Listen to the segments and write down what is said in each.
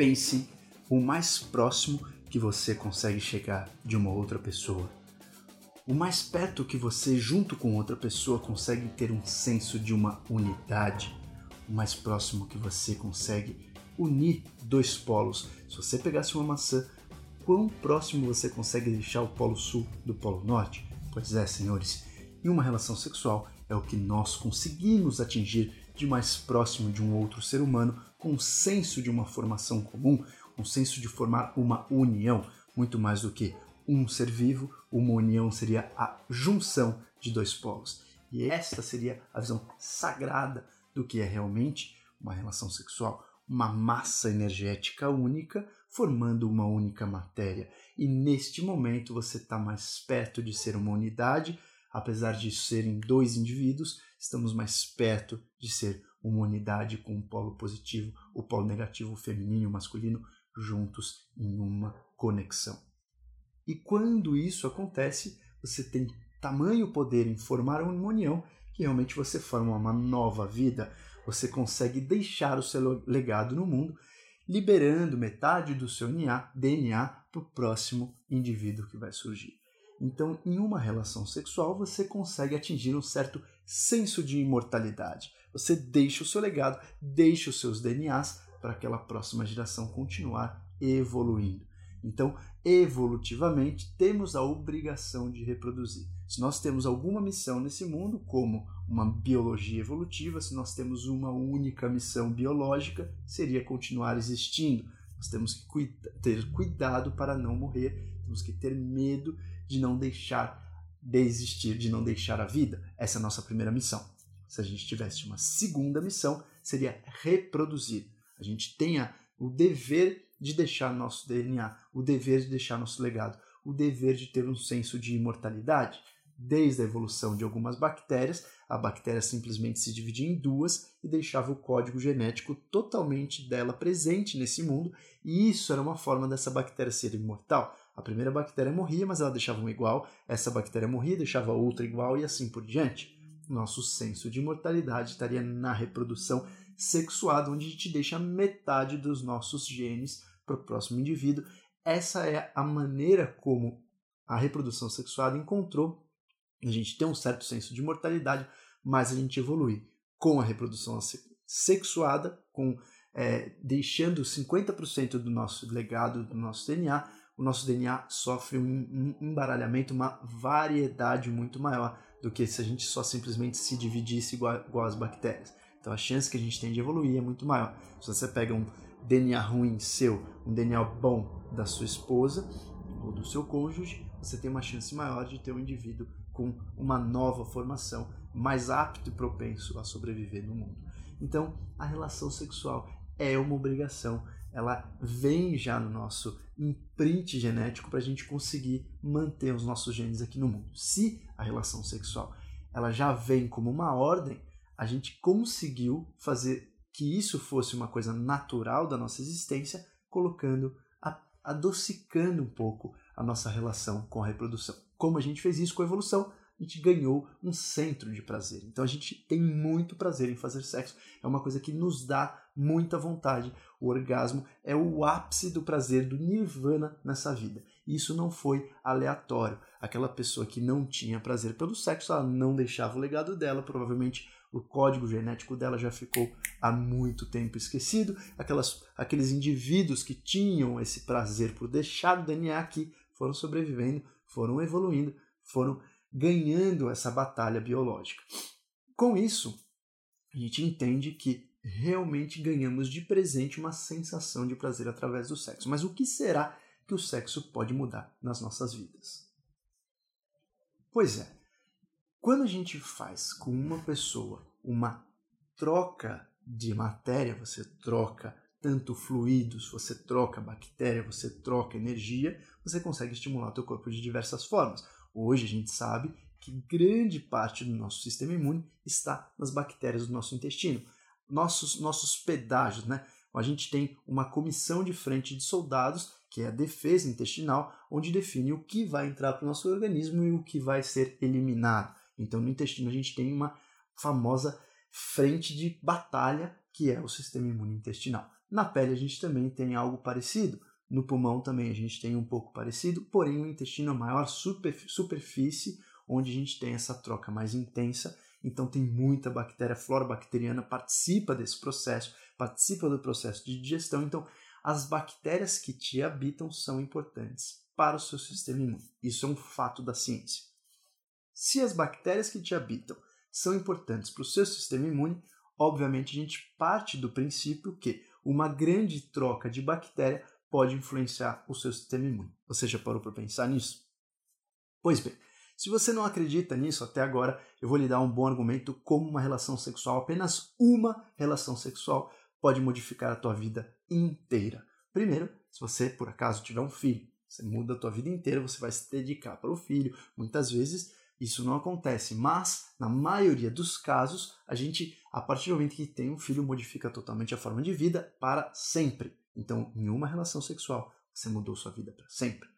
Pense o mais próximo que você consegue chegar de uma outra pessoa. O mais perto que você, junto com outra pessoa, consegue ter um senso de uma unidade. O mais próximo que você consegue unir dois polos. Se você pegasse uma maçã, quão próximo você consegue deixar o polo sul do polo norte? Pois é, senhores, em uma relação sexual é o que nós conseguimos atingir de mais próximo de um outro ser humano com um senso de uma formação comum, um senso de formar uma união, muito mais do que um ser vivo, uma união seria a junção de dois polos. E esta seria a visão sagrada do que é realmente uma relação sexual, uma massa energética única formando uma única matéria. E neste momento você está mais perto de ser uma unidade, apesar de serem dois indivíduos, estamos mais perto de ser uma unidade com um polo positivo, o polo negativo, o feminino e o masculino, juntos em uma conexão. E quando isso acontece, você tem tamanho poder em formar uma união que realmente você forma uma nova vida, você consegue deixar o seu legado no mundo, liberando metade do seu DNA para o próximo indivíduo que vai surgir. Então, em uma relação sexual, você consegue atingir um certo senso de imortalidade. Você deixa o seu legado, deixa os seus DNAs para aquela próxima geração continuar evoluindo. Então, evolutivamente, temos a obrigação de reproduzir. Se nós temos alguma missão nesse mundo, como uma biologia evolutiva, se nós temos uma única missão biológica, seria continuar existindo. Nós temos que ter cuidado para não morrer, temos que ter medo de não deixar de existir, de não deixar a vida. Essa é a nossa primeira missão. Se a gente tivesse uma segunda missão, seria reproduzir. A gente tenha o dever de deixar nosso DNA, o dever de deixar nosso legado, o dever de ter um senso de imortalidade. Desde a evolução de algumas bactérias, a bactéria simplesmente se dividia em duas e deixava o código genético totalmente dela presente nesse mundo, e isso era uma forma dessa bactéria ser imortal. A primeira bactéria morria, mas ela deixava uma igual, essa bactéria morria, deixava outra igual e assim por diante. Nosso senso de imortalidade estaria na reprodução sexuada, onde a gente deixa metade dos nossos genes para o próximo indivíduo. Essa é a maneira como a reprodução sexuada encontrou a gente ter um certo senso de mortalidade, mas a gente evolui com a reprodução sexuada, com é, deixando 50% do nosso legado, do nosso DNA, o nosso DNA sofre um embaralhamento, uma variedade muito maior do que se a gente só simplesmente se dividisse igual, igual as bactérias. Então a chance que a gente tem de evoluir é muito maior. Se você pega um DNA ruim seu, um DNA bom da sua esposa ou do seu cônjuge, você tem uma chance maior de ter um indivíduo com uma nova formação, mais apto e propenso a sobreviver no mundo. Então, a relação sexual é uma obrigação, ela vem já no nosso imprint genético para a gente conseguir manter os nossos genes aqui no mundo. Se a relação sexual ela já vem como uma ordem, a gente conseguiu fazer que isso fosse uma coisa natural da nossa existência, colocando, adocicando um pouco a nossa relação com a reprodução. Como a gente fez isso com a evolução, a gente ganhou um centro de prazer. Então a gente tem muito prazer em fazer sexo. É uma coisa que nos dá muita vontade. O orgasmo é o ápice do prazer, do nirvana nessa vida. Isso não foi aleatório. Aquela pessoa que não tinha prazer pelo sexo, ela não deixava o legado dela, provavelmente o código genético dela já ficou há muito tempo esquecido. Aquelas, aqueles indivíduos que tinham esse prazer por deixar o DNA aqui foram sobrevivendo, foram evoluindo, foram ganhando essa batalha biológica. Com isso, a gente entende que realmente ganhamos de presente uma sensação de prazer através do sexo. Mas o que será que o sexo pode mudar nas nossas vidas? Pois é, quando a gente faz com uma pessoa uma troca de matéria, você troca tanto fluidos, você troca bactéria, você troca energia, você consegue estimular o teu corpo de diversas formas. Hoje a gente sabe que grande parte do nosso sistema imune está nas bactérias do nosso intestino. Nossos, nossos pedágios, né? A gente tem uma comissão de frente de soldados, que é a defesa intestinal, onde define o que vai entrar para o nosso organismo e o que vai ser eliminado. Então, no intestino, a gente tem uma famosa frente de batalha, que é o sistema imune intestinal. Na pele a gente também tem algo parecido. No pulmão também a gente tem um pouco parecido, porém o intestino é a maior superfície onde a gente tem essa troca mais intensa. Então tem muita bactéria, flora bacteriana participa desse processo, participa do processo de digestão. Então as bactérias que te habitam são importantes para o seu sistema imune. Isso é um fato da ciência. Se as bactérias que te habitam são importantes para o seu sistema imune, obviamente a gente parte do princípio que uma grande troca de bactéria pode influenciar o seu sistema imune. Você já parou para pensar nisso? Pois bem, se você não acredita nisso até agora, eu vou lhe dar um bom argumento como uma relação sexual, apenas uma relação sexual, pode modificar a tua vida inteira. Primeiro, se você por acaso tiver um filho, você muda a tua vida inteira, você vai se dedicar para o filho. Muitas vezes isso não acontece, mas na maioria dos casos, a gente, a partir do momento que tem um filho, modifica totalmente a forma de vida para sempre. Então, em uma relação sexual, você mudou sua vida para sempre.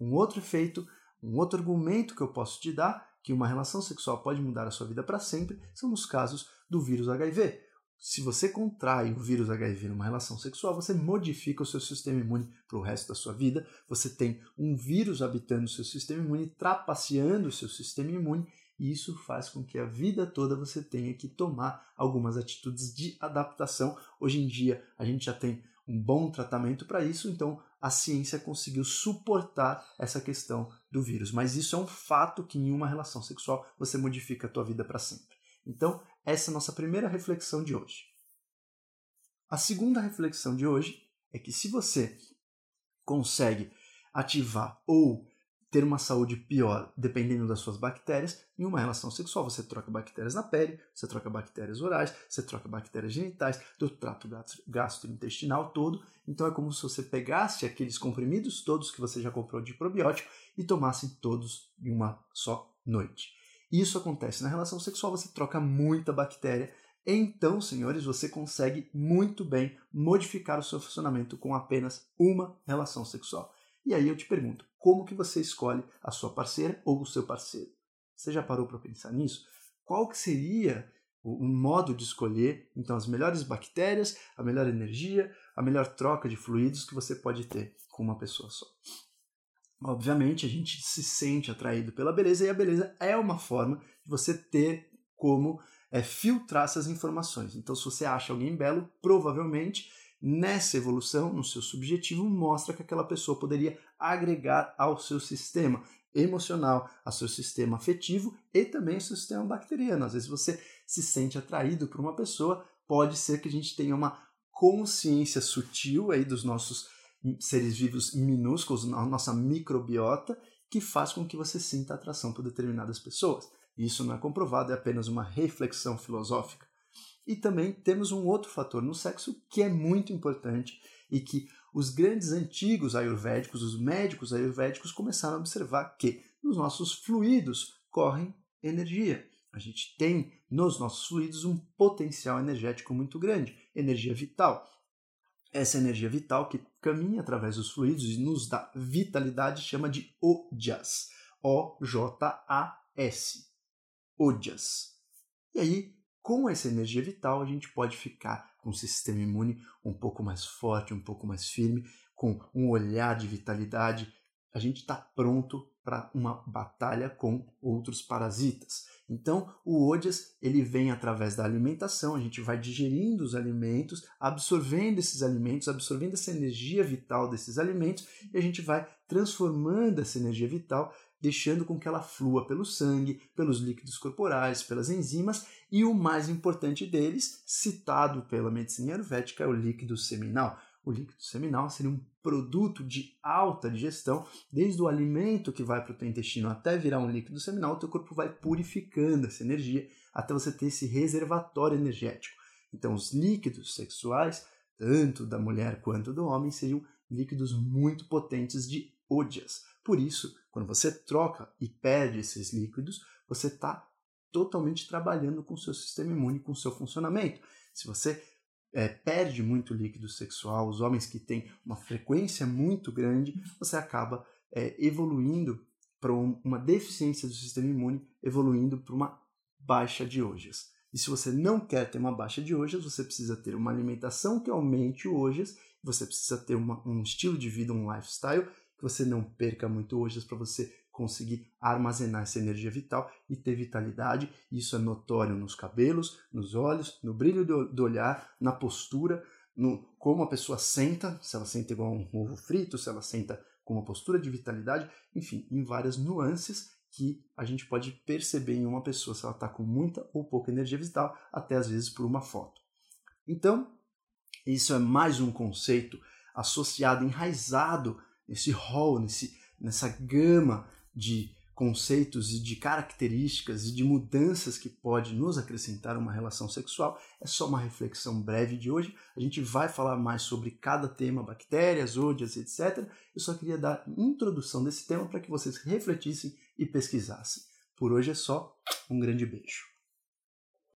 Um outro efeito, um outro argumento que eu posso te dar que uma relação sexual pode mudar a sua vida para sempre são nos casos do vírus HIV se você contrai o vírus HIV numa relação sexual, você modifica o seu sistema imune para o resto da sua vida. Você tem um vírus habitando o seu sistema imune, trapaceando o seu sistema imune, e isso faz com que a vida toda você tenha que tomar algumas atitudes de adaptação. Hoje em dia, a gente já tem um bom tratamento para isso, então a ciência conseguiu suportar essa questão do vírus. Mas isso é um fato que em uma relação sexual você modifica a tua vida para sempre. Então, essa é a nossa primeira reflexão de hoje. A segunda reflexão de hoje é que se você consegue ativar ou ter uma saúde pior dependendo das suas bactérias, em uma relação sexual você troca bactérias na pele, você troca bactérias orais, você troca bactérias genitais, do trato gastrointestinal todo. Então é como se você pegasse aqueles comprimidos todos que você já comprou de probiótico e tomasse todos em uma só noite. Isso acontece na relação sexual, você troca muita bactéria. Então, senhores, você consegue muito bem modificar o seu funcionamento com apenas uma relação sexual. E aí eu te pergunto, como que você escolhe a sua parceira ou o seu parceiro? Você já parou para pensar nisso? Qual que seria o modo de escolher então as melhores bactérias, a melhor energia, a melhor troca de fluidos que você pode ter com uma pessoa só? Obviamente, a gente se sente atraído pela beleza e a beleza é uma forma de você ter como é, filtrar essas informações. Então, se você acha alguém belo, provavelmente nessa evolução, no seu subjetivo, mostra que aquela pessoa poderia agregar ao seu sistema emocional, ao seu sistema afetivo e também ao seu sistema bacteriano. Às vezes você se sente atraído por uma pessoa, pode ser que a gente tenha uma consciência sutil aí dos nossos seres vivos minúsculos, a nossa microbiota, que faz com que você sinta atração por determinadas pessoas. Isso não é comprovado, é apenas uma reflexão filosófica. E também temos um outro fator no sexo que é muito importante e que os grandes antigos ayurvédicos, os médicos ayurvédicos, começaram a observar que nos nossos fluidos correm energia. A gente tem nos nossos fluidos um potencial energético muito grande, energia vital. Essa energia vital que caminha através dos fluidos e nos dá vitalidade chama de ojas. O-J-A-S. Ojas. E aí, com essa energia vital, a gente pode ficar com o sistema imune um pouco mais forte, um pouco mais firme, com um olhar de vitalidade. A gente está pronto para uma batalha com outros parasitas. Então, o Odias ele vem através da alimentação, a gente vai digerindo os alimentos, absorvendo esses alimentos, absorvendo essa energia vital desses alimentos e a gente vai transformando essa energia vital, deixando com que ela flua pelo sangue, pelos líquidos corporais, pelas enzimas e o mais importante deles, citado pela medicina ayurvédica, é o líquido seminal. O líquido seminal seria um produto de alta digestão, desde o alimento que vai para o teu intestino até virar um líquido seminal, o teu corpo vai purificando essa energia até você ter esse reservatório energético. Então, os líquidos sexuais, tanto da mulher quanto do homem, seriam líquidos muito potentes de odias. Por isso, quando você troca e perde esses líquidos, você está totalmente trabalhando com o seu sistema imune, com o seu funcionamento. Se você é, perde muito líquido sexual, os homens que têm uma frequência muito grande, você acaba é, evoluindo para um, uma deficiência do sistema imune, evoluindo para uma baixa de ojas. E se você não quer ter uma baixa de ojas, você precisa ter uma alimentação que aumente o ojas, você precisa ter uma, um estilo de vida, um lifestyle, que você não perca muito ojas para você conseguir armazenar essa energia vital e ter vitalidade. Isso é notório nos cabelos, nos olhos, no brilho do, do olhar, na postura, no como a pessoa senta, se ela senta igual um ovo frito, se ela senta com uma postura de vitalidade, enfim, em várias nuances que a gente pode perceber em uma pessoa se ela está com muita ou pouca energia vital, até às vezes por uma foto. Então, isso é mais um conceito associado, enraizado nesse rol, nesse, nessa gama de conceitos e de características e de mudanças que pode nos acrescentar uma relação sexual. É só uma reflexão breve de hoje. A gente vai falar mais sobre cada tema, bactérias, odias, etc. Eu só queria dar introdução desse tema para que vocês refletissem e pesquisassem. Por hoje é só. Um grande beijo.